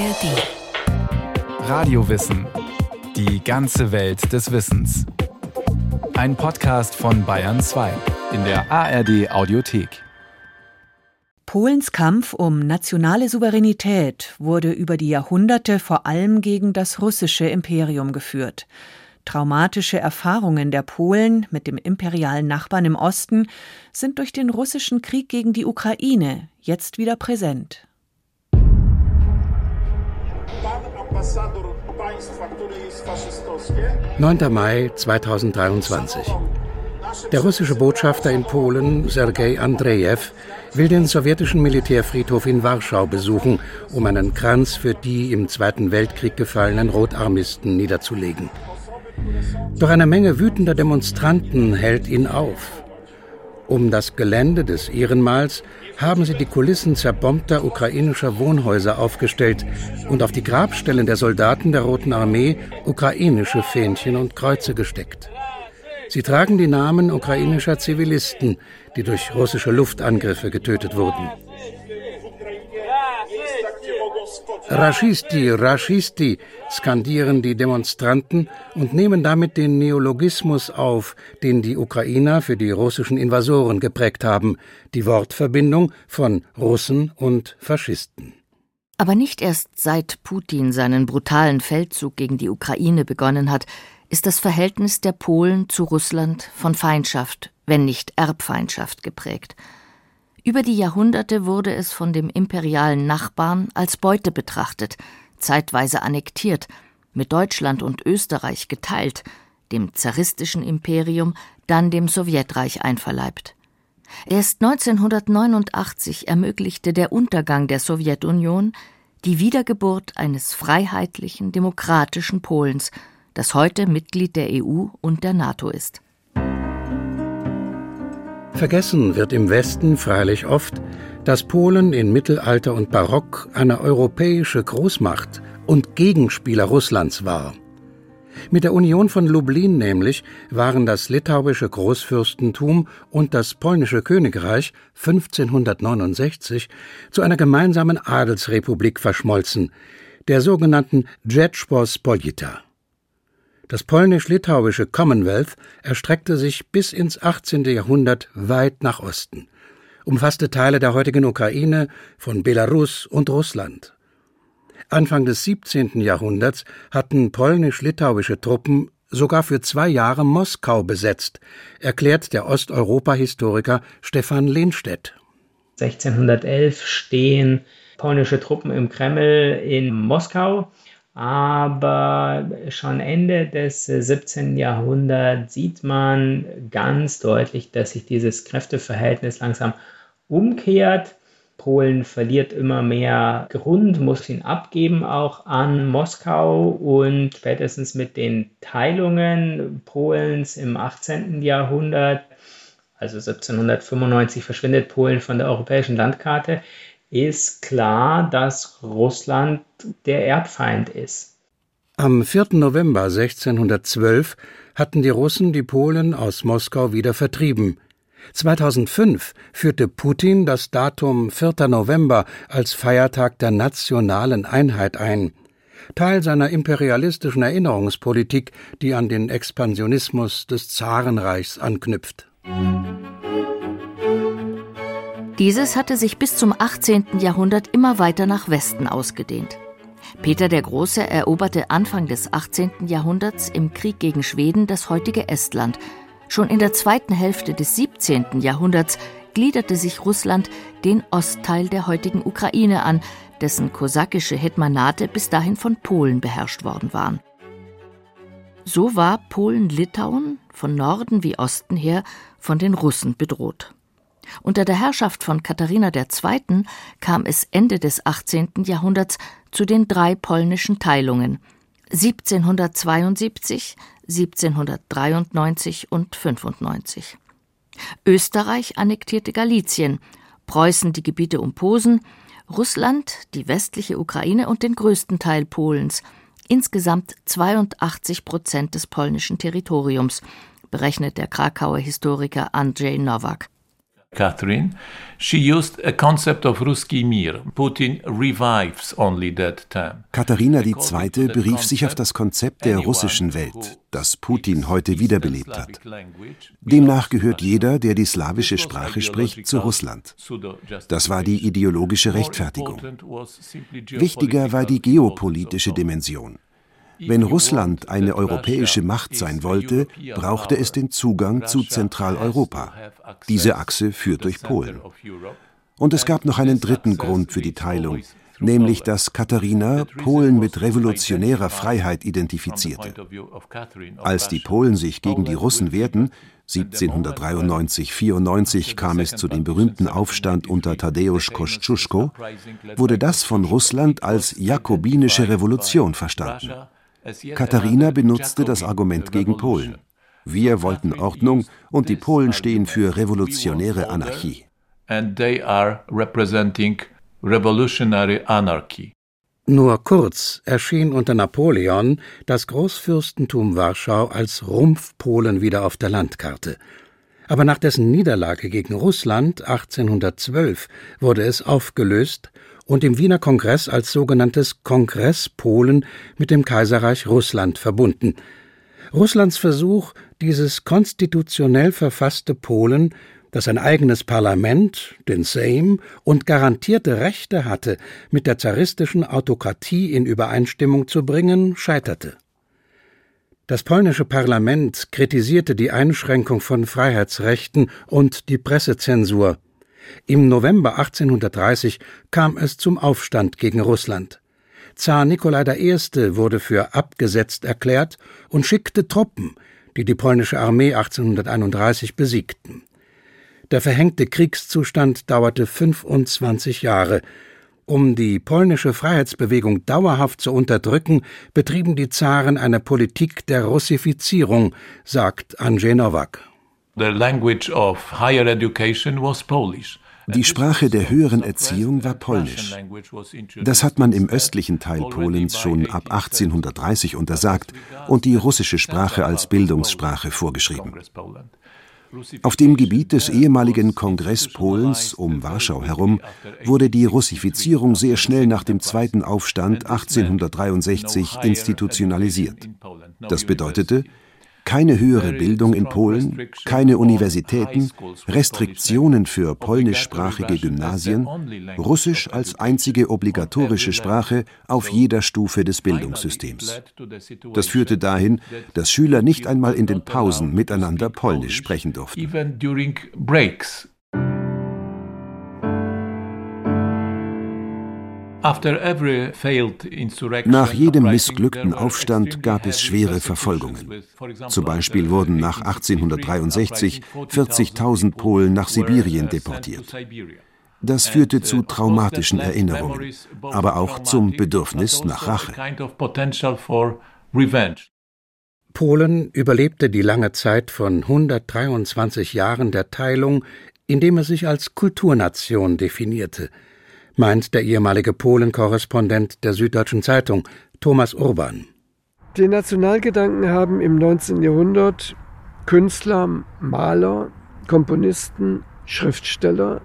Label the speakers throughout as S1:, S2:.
S1: ARD. Radiowissen. Die ganze Welt des Wissens. Ein Podcast von Bayern 2 in der ARD Audiothek.
S2: Polens Kampf um nationale Souveränität wurde über die Jahrhunderte vor allem gegen das russische Imperium geführt. Traumatische Erfahrungen der Polen mit dem imperialen Nachbarn im Osten sind durch den russischen Krieg gegen die Ukraine jetzt wieder präsent.
S3: 9. Mai 2023. Der russische Botschafter in Polen, Sergei Andrejew, will den sowjetischen Militärfriedhof in Warschau besuchen, um einen Kranz für die im Zweiten Weltkrieg gefallenen Rotarmisten niederzulegen. Doch eine Menge wütender Demonstranten hält ihn auf. Um das Gelände des Ehrenmals haben sie die Kulissen zerbombter ukrainischer Wohnhäuser aufgestellt und auf die Grabstellen der Soldaten der Roten Armee ukrainische Fähnchen und Kreuze gesteckt. Sie tragen die Namen ukrainischer Zivilisten, die durch russische Luftangriffe getötet wurden. Raschisti, Raschisti skandieren die Demonstranten und nehmen damit den Neologismus auf, den die Ukrainer für die russischen Invasoren geprägt haben, die Wortverbindung von Russen und Faschisten.
S4: Aber nicht erst seit Putin seinen brutalen Feldzug gegen die Ukraine begonnen hat, ist das Verhältnis der Polen zu Russland von Feindschaft, wenn nicht Erbfeindschaft geprägt. Über die Jahrhunderte wurde es von dem imperialen Nachbarn als Beute betrachtet, zeitweise annektiert, mit Deutschland und Österreich geteilt, dem zaristischen Imperium, dann dem Sowjetreich einverleibt. Erst 1989 ermöglichte der Untergang der Sowjetunion die Wiedergeburt eines freiheitlichen, demokratischen Polens, das heute Mitglied der EU und der NATO ist.
S3: Vergessen wird im Westen freilich oft, dass Polen in Mittelalter und Barock eine europäische Großmacht und Gegenspieler Russlands war. Mit der Union von Lublin nämlich waren das litauische Großfürstentum und das polnische Königreich 1569 zu einer gemeinsamen Adelsrepublik verschmolzen, der sogenannten Rzeczpospolita. Das polnisch-litauische Commonwealth erstreckte sich bis ins 18. Jahrhundert weit nach Osten, umfasste Teile der heutigen Ukraine, von Belarus und Russland. Anfang des 17. Jahrhunderts hatten polnisch-litauische Truppen sogar für zwei Jahre Moskau besetzt, erklärt der Osteuropa-Historiker Stefan Lehnstedt.
S5: 1611 stehen polnische Truppen im Kreml in Moskau aber schon Ende des 17. Jahrhunderts sieht man ganz deutlich, dass sich dieses Kräfteverhältnis langsam umkehrt. Polen verliert immer mehr Grund, muss ihn abgeben auch an Moskau und spätestens mit den Teilungen Polens im 18. Jahrhundert, also 1795 verschwindet Polen von der europäischen Landkarte, ist klar, dass Russland der Erbfeind ist.
S3: Am 4. November 1612 hatten die Russen die Polen aus Moskau wieder vertrieben. 2005 führte Putin das Datum 4. November als Feiertag der nationalen Einheit ein, Teil seiner imperialistischen Erinnerungspolitik, die an den Expansionismus des Zarenreichs anknüpft.
S4: Dieses hatte sich bis zum 18. Jahrhundert immer weiter nach Westen ausgedehnt. Peter der Große eroberte Anfang des 18. Jahrhunderts im Krieg gegen Schweden das heutige Estland. Schon in der zweiten Hälfte des 17. Jahrhunderts gliederte sich Russland den Ostteil der heutigen Ukraine an, dessen kosakische Hetmanate bis dahin von Polen beherrscht worden waren. So war Polen-Litauen von Norden wie Osten her von den Russen bedroht. Unter der Herrschaft von Katharina II. kam es Ende des 18. Jahrhunderts zu den drei polnischen Teilungen 1772, 1793 und 95. Österreich annektierte Galizien, Preußen die Gebiete um Posen, Russland die westliche Ukraine und den größten Teil Polens, insgesamt 82 Prozent des polnischen Territoriums, berechnet der Krakauer Historiker Andrzej Nowak.
S6: Catherine, she used a concept of Ruski Mir. Putin revives only that term.
S7: Katharina II. berief sich auf das Konzept der russischen Welt, das Putin heute wiederbelebt hat. Demnach gehört jeder, der die slawische Sprache spricht, zu Russland. Das war die ideologische Rechtfertigung. Wichtiger war die geopolitische Dimension. Wenn Russland eine europäische Macht sein wollte, brauchte es den Zugang zu Zentraleuropa. Diese Achse führt durch Polen. Und es gab noch einen dritten Grund für die Teilung, nämlich dass Katharina Polen mit revolutionärer Freiheit identifizierte. Als die Polen sich gegen die Russen wehrten, 1793-94 kam es zu dem berühmten Aufstand unter Tadeusz Kosciuszko, wurde das von Russland als jakobinische Revolution verstanden. Katharina benutzte das Argument gegen Polen. Wir wollten Ordnung und die Polen stehen für revolutionäre Anarchie.
S3: Nur kurz erschien unter Napoleon das Großfürstentum Warschau als Rumpfpolen wieder auf der Landkarte. Aber nach dessen Niederlage gegen Russland 1812 wurde es aufgelöst und im Wiener Kongress als sogenanntes Kongress Polen mit dem Kaiserreich Russland verbunden. Russlands Versuch, dieses konstitutionell verfasste Polen, das ein eigenes Parlament, den Sejm und garantierte Rechte hatte, mit der zaristischen Autokratie in Übereinstimmung zu bringen, scheiterte. Das polnische Parlament kritisierte die Einschränkung von Freiheitsrechten und die Pressezensur. Im November 1830 kam es zum Aufstand gegen Russland. Zar Nikolai I. wurde für abgesetzt erklärt und schickte Truppen, die die polnische Armee 1831 besiegten. Der verhängte Kriegszustand dauerte 25 Jahre. Um die polnische Freiheitsbewegung dauerhaft zu unterdrücken, betrieben die Zaren eine Politik der Russifizierung, sagt Andrzej Nowak.
S7: Die Sprache der höheren Erziehung war Polnisch. Das hat man im östlichen Teil Polens schon ab 1830 untersagt und die russische Sprache als Bildungssprache vorgeschrieben. Auf dem Gebiet des ehemaligen Kongress Polens um Warschau herum wurde die Russifizierung sehr schnell nach dem zweiten Aufstand 1863 institutionalisiert. Das bedeutete, keine höhere Bildung in Polen, keine Universitäten, Restriktionen für polnischsprachige Gymnasien, Russisch als einzige obligatorische Sprache auf jeder Stufe des Bildungssystems. Das führte dahin, dass Schüler nicht einmal in den Pausen miteinander Polnisch sprechen durften. Nach jedem missglückten Aufstand gab es schwere Verfolgungen. Zum Beispiel wurden nach 1863 40.000 Polen nach Sibirien deportiert. Das führte zu traumatischen Erinnerungen, aber auch zum Bedürfnis nach Rache.
S3: Polen überlebte die lange Zeit von 123 Jahren der Teilung, indem es sich als Kulturnation definierte – meint der ehemalige Polen-Korrespondent der Süddeutschen Zeitung, Thomas Urban.
S8: Den Nationalgedanken haben im 19. Jahrhundert Künstler, Maler, Komponisten, Schriftsteller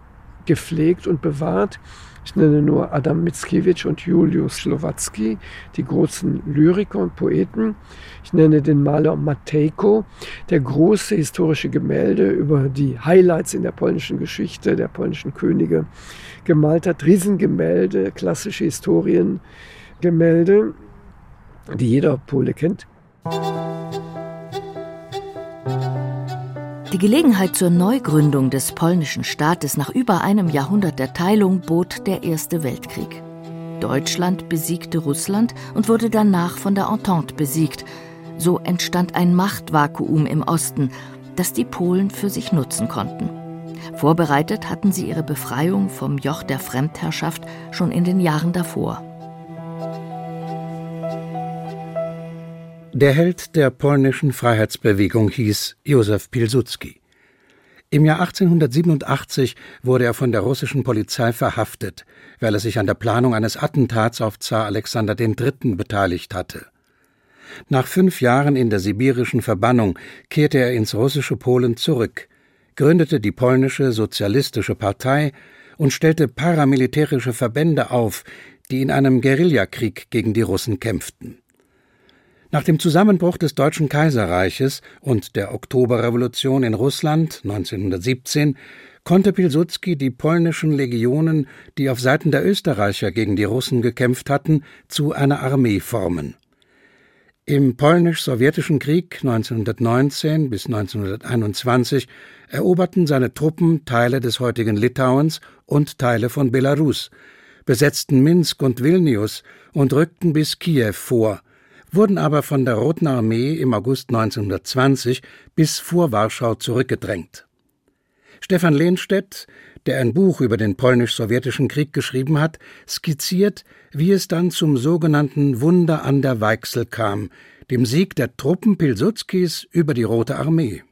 S8: gepflegt und bewahrt. Ich nenne nur Adam Mickiewicz und Julius Slowacki, die großen Lyriker und Poeten. Ich nenne den Maler Matejko, der große historische Gemälde über die Highlights in der polnischen Geschichte der polnischen Könige gemalt hat. Riesengemälde, klassische Historiengemälde, die jeder Pole kennt.
S4: Die Gelegenheit zur Neugründung des polnischen Staates nach über einem Jahrhundert der Teilung bot der Erste Weltkrieg. Deutschland besiegte Russland und wurde danach von der Entente besiegt. So entstand ein Machtvakuum im Osten, das die Polen für sich nutzen konnten. Vorbereitet hatten sie ihre Befreiung vom Joch der Fremdherrschaft schon in den Jahren davor.
S3: Der Held der polnischen Freiheitsbewegung hieß Józef Pilsudski. Im Jahr 1887 wurde er von der russischen Polizei verhaftet, weil er sich an der Planung eines Attentats auf Zar Alexander III. beteiligt hatte. Nach fünf Jahren in der sibirischen Verbannung kehrte er ins russische Polen zurück, gründete die polnische Sozialistische Partei und stellte paramilitärische Verbände auf, die in einem Guerillakrieg gegen die Russen kämpften. Nach dem Zusammenbruch des Deutschen Kaiserreiches und der Oktoberrevolution in Russland 1917 konnte Pilsudski die polnischen Legionen, die auf Seiten der Österreicher gegen die Russen gekämpft hatten, zu einer Armee formen. Im polnisch-sowjetischen Krieg 1919 bis 1921 eroberten seine Truppen Teile des heutigen Litauens und Teile von Belarus, besetzten Minsk und Vilnius und rückten bis Kiew vor, wurden aber von der Roten Armee im August 1920 bis vor Warschau zurückgedrängt. Stefan Lehnstedt, der ein Buch über den polnisch-sowjetischen Krieg geschrieben hat, skizziert, wie es dann zum sogenannten Wunder an der Weichsel kam, dem Sieg der Truppen Pilsudskis über die Rote Armee.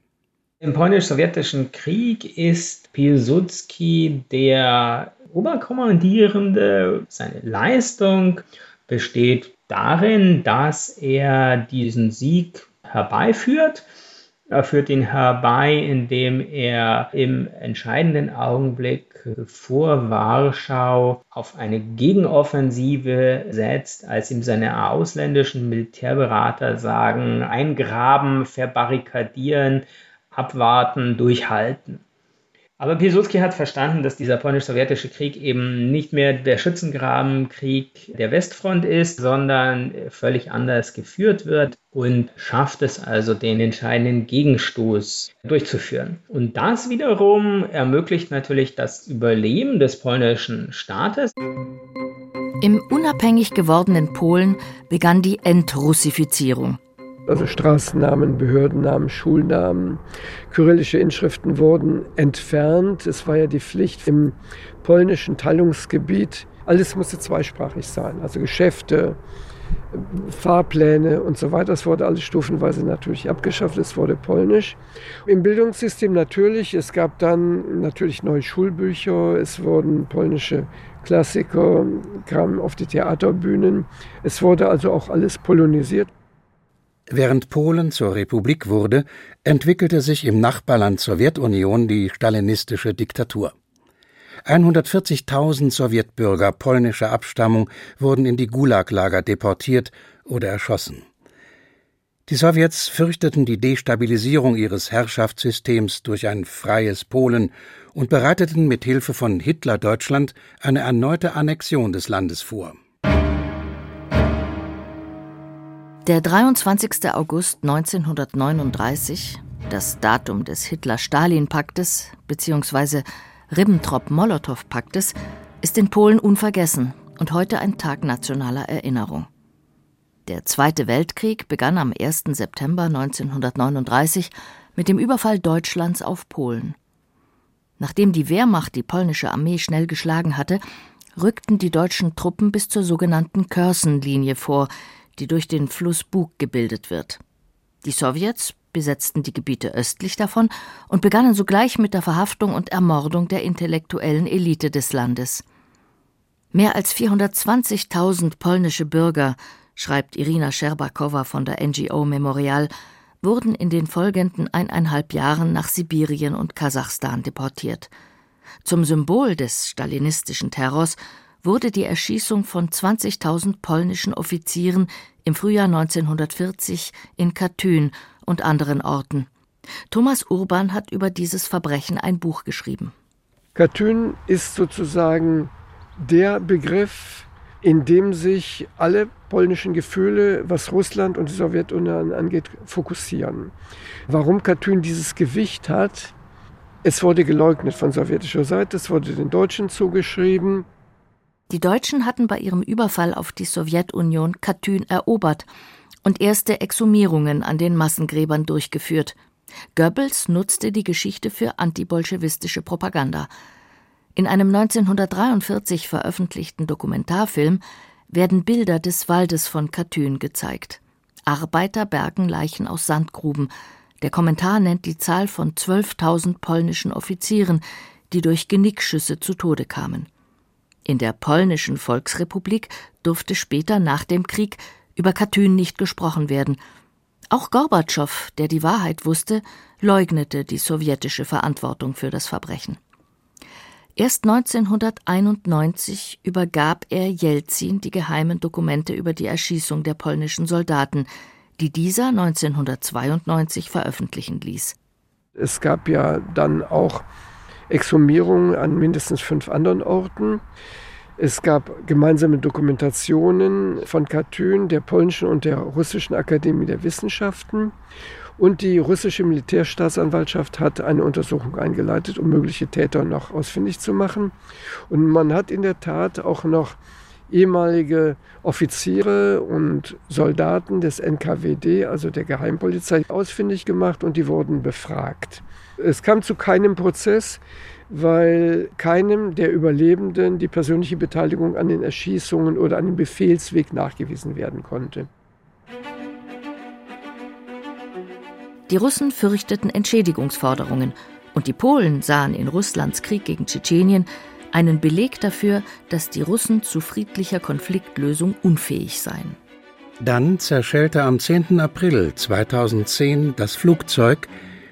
S5: Im polnisch-sowjetischen Krieg ist Pilsudski der Oberkommandierende. Seine Leistung besteht darin, dass er diesen Sieg herbeiführt. Führt ihn herbei, indem er im entscheidenden Augenblick vor Warschau auf eine Gegenoffensive setzt, als ihm seine ausländischen Militärberater sagen, eingraben, verbarrikadieren, abwarten, durchhalten. Aber Pilsudski hat verstanden, dass dieser polnisch-sowjetische Krieg eben nicht mehr der Schützengrabenkrieg der Westfront ist, sondern völlig anders geführt wird und schafft es also, den entscheidenden Gegenstoß durchzuführen. Und das wiederum ermöglicht natürlich das Überleben des polnischen Staates.
S4: Im unabhängig gewordenen Polen begann die Entrussifizierung.
S8: Also Straßennamen, Behördennamen, Schulnamen, kyrillische Inschriften wurden entfernt. Es war ja die Pflicht im polnischen Teilungsgebiet. Alles musste zweisprachig sein. Also Geschäfte, Fahrpläne und so weiter. Das wurde alles stufenweise natürlich abgeschafft. Es wurde polnisch. Im Bildungssystem natürlich. Es gab dann natürlich neue Schulbücher. Es wurden polnische Klassiker, kamen auf die Theaterbühnen. Es wurde also auch alles polonisiert.
S3: Während Polen zur Republik wurde, entwickelte sich im Nachbarland Sowjetunion die stalinistische Diktatur. 140.000 Sowjetbürger polnischer Abstammung wurden in die Gulaglager deportiert oder erschossen. Die Sowjets fürchteten die Destabilisierung ihres Herrschaftssystems durch ein freies Polen und bereiteten mit Hilfe von Hitler-Deutschland eine erneute Annexion des Landes vor.
S4: Der 23. August 1939, das Datum des Hitler-Stalin-Paktes bzw. Ribbentrop-Molotow-Paktes, ist in Polen unvergessen und heute ein Tag nationaler Erinnerung. Der Zweite Weltkrieg begann am 1. September 1939 mit dem Überfall Deutschlands auf Polen. Nachdem die Wehrmacht die polnische Armee schnell geschlagen hatte, rückten die deutschen Truppen bis zur sogenannten Körsenlinie vor, die durch den Fluss Bug gebildet wird. Die Sowjets besetzten die Gebiete östlich davon und begannen sogleich mit der Verhaftung und Ermordung der intellektuellen Elite des Landes. Mehr als 420.000 polnische Bürger, schreibt Irina Scherbakowa von der NGO Memorial, wurden in den folgenden eineinhalb Jahren nach Sibirien und Kasachstan deportiert. Zum Symbol des stalinistischen Terrors wurde die Erschießung von 20.000 polnischen Offizieren im Frühjahr 1940 in Katyn und anderen Orten. Thomas Urban hat über dieses Verbrechen ein Buch geschrieben.
S8: Katyn ist sozusagen der Begriff, in dem sich alle polnischen Gefühle, was Russland und die Sowjetunion angeht, fokussieren. Warum Katyn dieses Gewicht hat, es wurde geleugnet von sowjetischer Seite, es wurde den Deutschen zugeschrieben.
S4: Die Deutschen hatten bei ihrem Überfall auf die Sowjetunion Katyn erobert und erste Exhumierungen an den Massengräbern durchgeführt. Goebbels nutzte die Geschichte für antibolschewistische Propaganda. In einem 1943 veröffentlichten Dokumentarfilm werden Bilder des Waldes von Katyn gezeigt. Arbeiter bergen Leichen aus Sandgruben. Der Kommentar nennt die Zahl von 12.000 polnischen Offizieren, die durch Genickschüsse zu Tode kamen. In der polnischen Volksrepublik durfte später nach dem Krieg über Katyn nicht gesprochen werden. Auch Gorbatschow, der die Wahrheit wusste, leugnete die sowjetische Verantwortung für das Verbrechen. Erst 1991 übergab er Jelzin die geheimen Dokumente über die Erschießung der polnischen Soldaten, die dieser 1992 veröffentlichen ließ.
S8: Es gab ja dann auch Exhumierungen an mindestens fünf anderen Orten. Es gab gemeinsame Dokumentationen von Katyn, der polnischen und der russischen Akademie der Wissenschaften. Und die russische Militärstaatsanwaltschaft hat eine Untersuchung eingeleitet, um mögliche Täter noch ausfindig zu machen. Und man hat in der Tat auch noch ehemalige Offiziere und Soldaten des NKWD, also der Geheimpolizei, ausfindig gemacht und die wurden befragt. Es kam zu keinem Prozess, weil keinem der Überlebenden die persönliche Beteiligung an den Erschießungen oder an dem Befehlsweg nachgewiesen werden konnte.
S4: Die Russen fürchteten Entschädigungsforderungen und die Polen sahen in Russlands Krieg gegen Tschetschenien einen Beleg dafür, dass die Russen zu friedlicher Konfliktlösung unfähig seien.
S3: Dann zerschellte am 10. April 2010 das Flugzeug,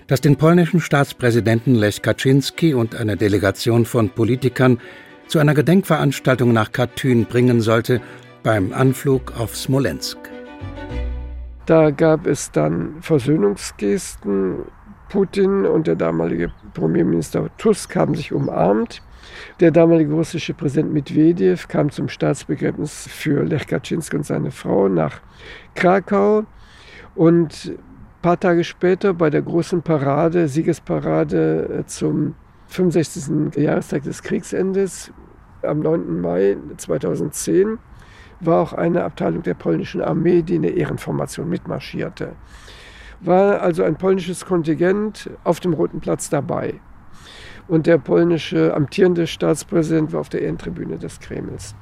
S3: das den polnischen Staatspräsidenten Lech Kaczynski und eine Delegation von Politikern zu einer Gedenkveranstaltung nach Katyn bringen sollte, beim Anflug auf Smolensk.
S8: Da gab es dann Versöhnungsgesten. Putin und der damalige Premierminister Tusk haben sich umarmt. Der damalige russische Präsident Medvedev kam zum Staatsbegräbnis für Lech Kaczynski und seine Frau nach Krakau. Und paar Tage später bei der großen Parade, Siegesparade äh, zum 65. Jahrestag des Kriegsendes am 9. Mai 2010 war auch eine Abteilung der polnischen Armee, die in der Ehrenformation mitmarschierte. War also ein polnisches Kontingent auf dem Roten Platz dabei. Und der polnische amtierende Staatspräsident war auf der Ehrentribüne des Kremls.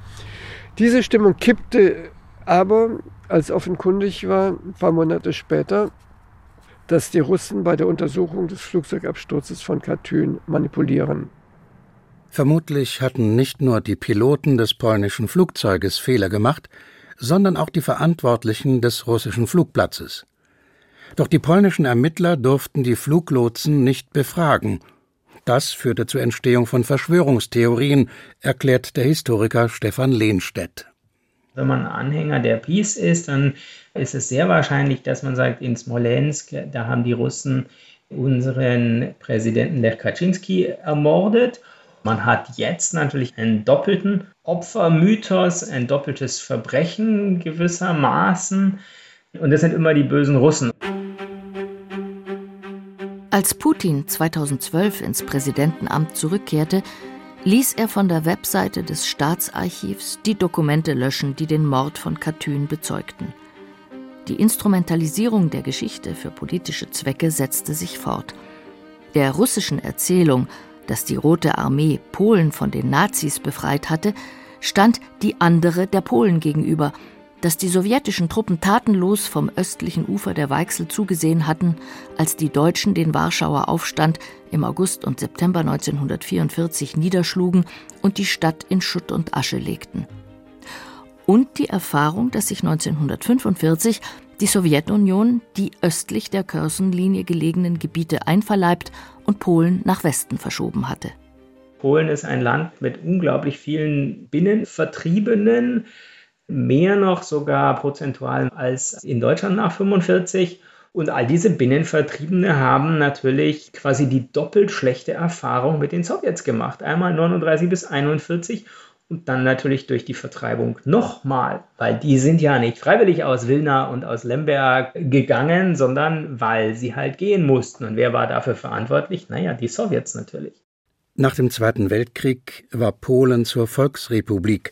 S8: Diese Stimmung kippte aber, als offenkundig war, ein paar Monate später, dass die Russen bei der Untersuchung des Flugzeugabsturzes von Katyn manipulieren.
S3: Vermutlich hatten nicht nur die Piloten des polnischen Flugzeuges Fehler gemacht, sondern auch die Verantwortlichen des russischen Flugplatzes. Doch die polnischen Ermittler durften die Fluglotsen nicht befragen. Das führte zur Entstehung von Verschwörungstheorien, erklärt der Historiker Stefan Lehnstedt.
S5: Wenn man Anhänger der Peace ist, dann ist es sehr wahrscheinlich, dass man sagt, in Smolensk, da haben die Russen unseren Präsidenten Lech Kaczynski ermordet man hat jetzt natürlich einen doppelten Opfermythos, ein doppeltes Verbrechen gewissermaßen. Und das sind immer die bösen Russen.
S4: Als Putin 2012 ins Präsidentenamt zurückkehrte, ließ er von der Webseite des Staatsarchivs die Dokumente löschen, die den Mord von Katyn bezeugten. Die Instrumentalisierung der Geschichte für politische Zwecke setzte sich fort. Der russischen Erzählung dass die Rote Armee Polen von den Nazis befreit hatte, stand die andere der Polen gegenüber, dass die sowjetischen Truppen tatenlos vom östlichen Ufer der Weichsel zugesehen hatten, als die Deutschen den Warschauer Aufstand im August und September 1944 niederschlugen und die Stadt in Schutt und Asche legten. Und die Erfahrung, dass sich 1945 die Sowjetunion die östlich der Kürzenlinie gelegenen Gebiete einverleibt und Polen nach Westen verschoben hatte.
S5: Polen ist ein Land mit unglaublich vielen Binnenvertriebenen, mehr noch sogar prozentual als in Deutschland nach 45. Und all diese Binnenvertriebene haben natürlich quasi die doppelt schlechte Erfahrung mit den Sowjets gemacht. Einmal 39 bis 41 und dann natürlich durch die Vertreibung nochmal, weil die sind ja nicht freiwillig aus Wilna und aus Lemberg gegangen, sondern weil sie halt gehen mussten. Und wer war dafür verantwortlich? Naja, die Sowjets natürlich.
S3: Nach dem Zweiten Weltkrieg war Polen zur Volksrepublik,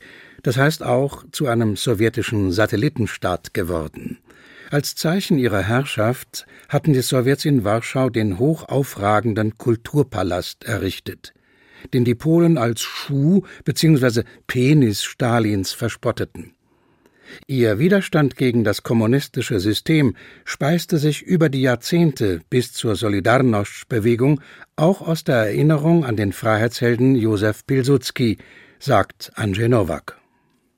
S3: das heißt auch zu einem sowjetischen Satellitenstaat geworden. Als Zeichen ihrer Herrschaft hatten die Sowjets in Warschau den hochaufragenden Kulturpalast errichtet den die Polen als Schuh bzw. Penis Stalins verspotteten. Ihr Widerstand gegen das kommunistische System speiste sich über die Jahrzehnte bis zur Solidarność-Bewegung auch aus der Erinnerung an den Freiheitshelden Josef Pilsudski, sagt Andrzej Nowak.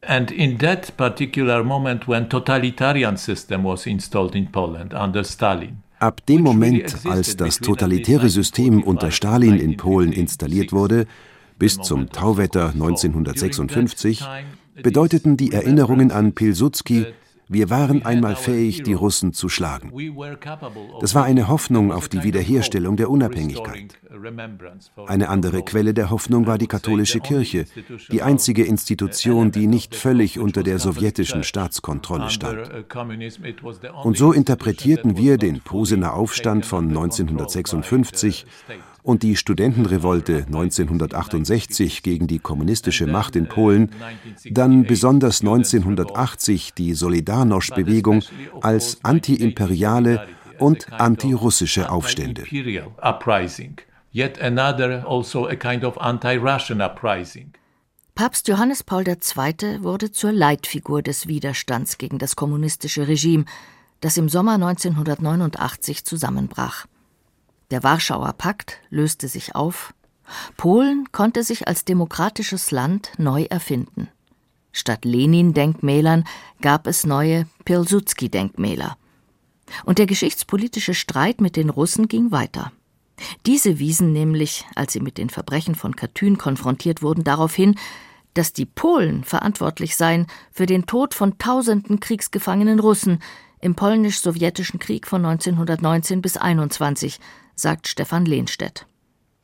S6: And in that particular moment when totalitarian system was installed in Poland under Stalin,
S7: Ab dem Moment, als das totalitäre System unter Stalin in Polen installiert wurde, bis zum Tauwetter 1956, bedeuteten die Erinnerungen an Pilsudski wir waren einmal fähig, die Russen zu schlagen. Das war eine Hoffnung auf die Wiederherstellung der Unabhängigkeit. Eine andere Quelle der Hoffnung war die katholische Kirche, die einzige Institution, die nicht völlig unter der sowjetischen Staatskontrolle stand. Und so interpretierten wir den Posener Aufstand von 1956 und die Studentenrevolte 1968 gegen die kommunistische Macht in Polen, dann besonders 1980 die Solidarność-Bewegung als antiimperiale und antirussische Aufstände.
S6: Also
S4: Papst Johannes Paul II. wurde zur Leitfigur des Widerstands gegen das kommunistische Regime, das im Sommer 1989 zusammenbrach. Der Warschauer Pakt löste sich auf. Polen konnte sich als demokratisches Land neu erfinden. Statt Lenin-Denkmälern gab es neue Pilsudski-Denkmäler. Und der geschichtspolitische Streit mit den Russen ging weiter. Diese wiesen nämlich, als sie mit den Verbrechen von Katyn konfrontiert wurden, darauf hin, dass die Polen verantwortlich seien für den Tod von tausenden kriegsgefangenen Russen im polnisch-sowjetischen Krieg von 1919 bis 1921, sagt Stefan Lehnstedt.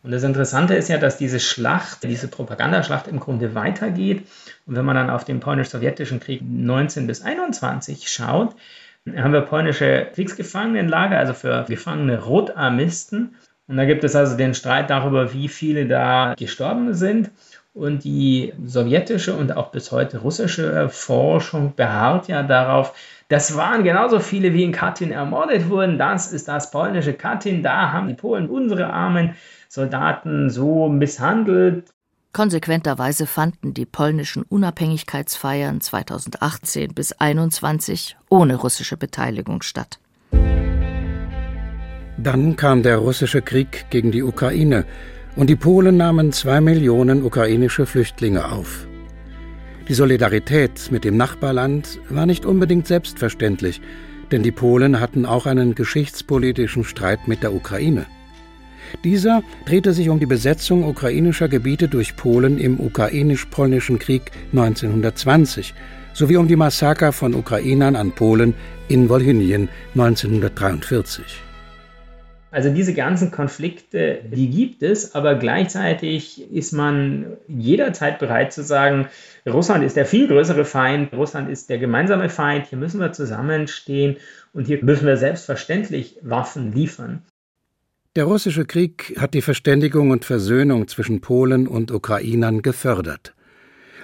S5: Und das Interessante ist ja, dass diese Schlacht, diese Propagandaschlacht im Grunde weitergeht. Und wenn man dann auf den polnisch-sowjetischen Krieg 19 bis 21 schaut, haben wir polnische Kriegsgefangenenlager, also für gefangene Rotarmisten. Und da gibt es also den Streit darüber, wie viele da gestorben sind. Und die sowjetische und auch bis heute russische Forschung beharrt ja darauf, das waren genauso viele, wie in Katyn ermordet wurden. Das ist das polnische Katyn. Da haben die Polen unsere armen Soldaten so misshandelt.
S4: Konsequenterweise fanden die polnischen Unabhängigkeitsfeiern 2018 bis 2021 ohne russische Beteiligung statt.
S3: Dann kam der russische Krieg gegen die Ukraine und die Polen nahmen zwei Millionen ukrainische Flüchtlinge auf. Die Solidarität mit dem Nachbarland war nicht unbedingt selbstverständlich, denn die Polen hatten auch einen geschichtspolitischen Streit mit der Ukraine. Dieser drehte sich um die Besetzung ukrainischer Gebiete durch Polen im ukrainisch-polnischen Krieg 1920 sowie um die Massaker von Ukrainern an Polen in Wolhynien 1943.
S5: Also diese ganzen Konflikte, die gibt es, aber gleichzeitig ist man jederzeit bereit zu sagen, Russland ist der viel größere Feind, Russland ist der gemeinsame Feind, hier müssen wir zusammenstehen und hier müssen wir selbstverständlich Waffen liefern.
S3: Der russische Krieg hat die Verständigung und Versöhnung zwischen Polen und Ukrainern gefördert.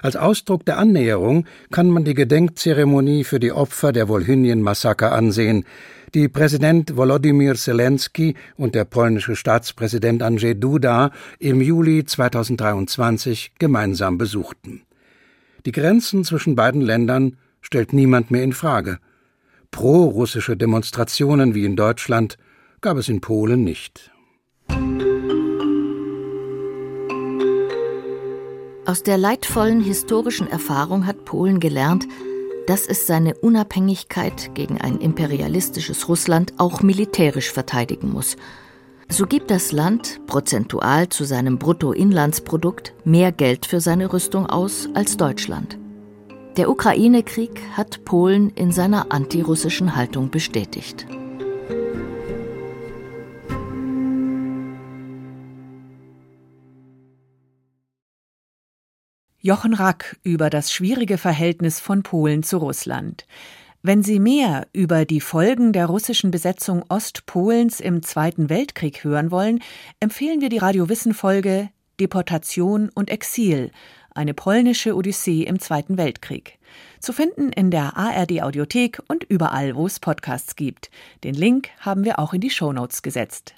S3: Als Ausdruck der Annäherung kann man die Gedenkzeremonie für die Opfer der Wolhynien-Massaker ansehen, die Präsident Volodymyr Zelensky und der polnische Staatspräsident Andrzej Duda im Juli 2023 gemeinsam besuchten. Die Grenzen zwischen beiden Ländern stellt niemand mehr in Frage. Pro-russische Demonstrationen wie in Deutschland gab es in Polen nicht.
S4: Aus der leidvollen historischen Erfahrung hat Polen gelernt, dass es seine Unabhängigkeit gegen ein imperialistisches Russland auch militärisch verteidigen muss. So gibt das Land prozentual zu seinem Bruttoinlandsprodukt mehr Geld für seine Rüstung aus als Deutschland. Der Ukraine-Krieg hat Polen in seiner antirussischen Haltung bestätigt.
S2: Jochen Rack über das schwierige Verhältnis von Polen zu Russland. Wenn Sie mehr über die Folgen der russischen Besetzung Ostpolens im Zweiten Weltkrieg hören wollen, empfehlen wir die Radiowissen-Folge Deportation und Exil, eine polnische Odyssee im Zweiten Weltkrieg. Zu finden in der ARD Audiothek und überall, wo es Podcasts gibt. Den Link haben wir auch in die Shownotes gesetzt.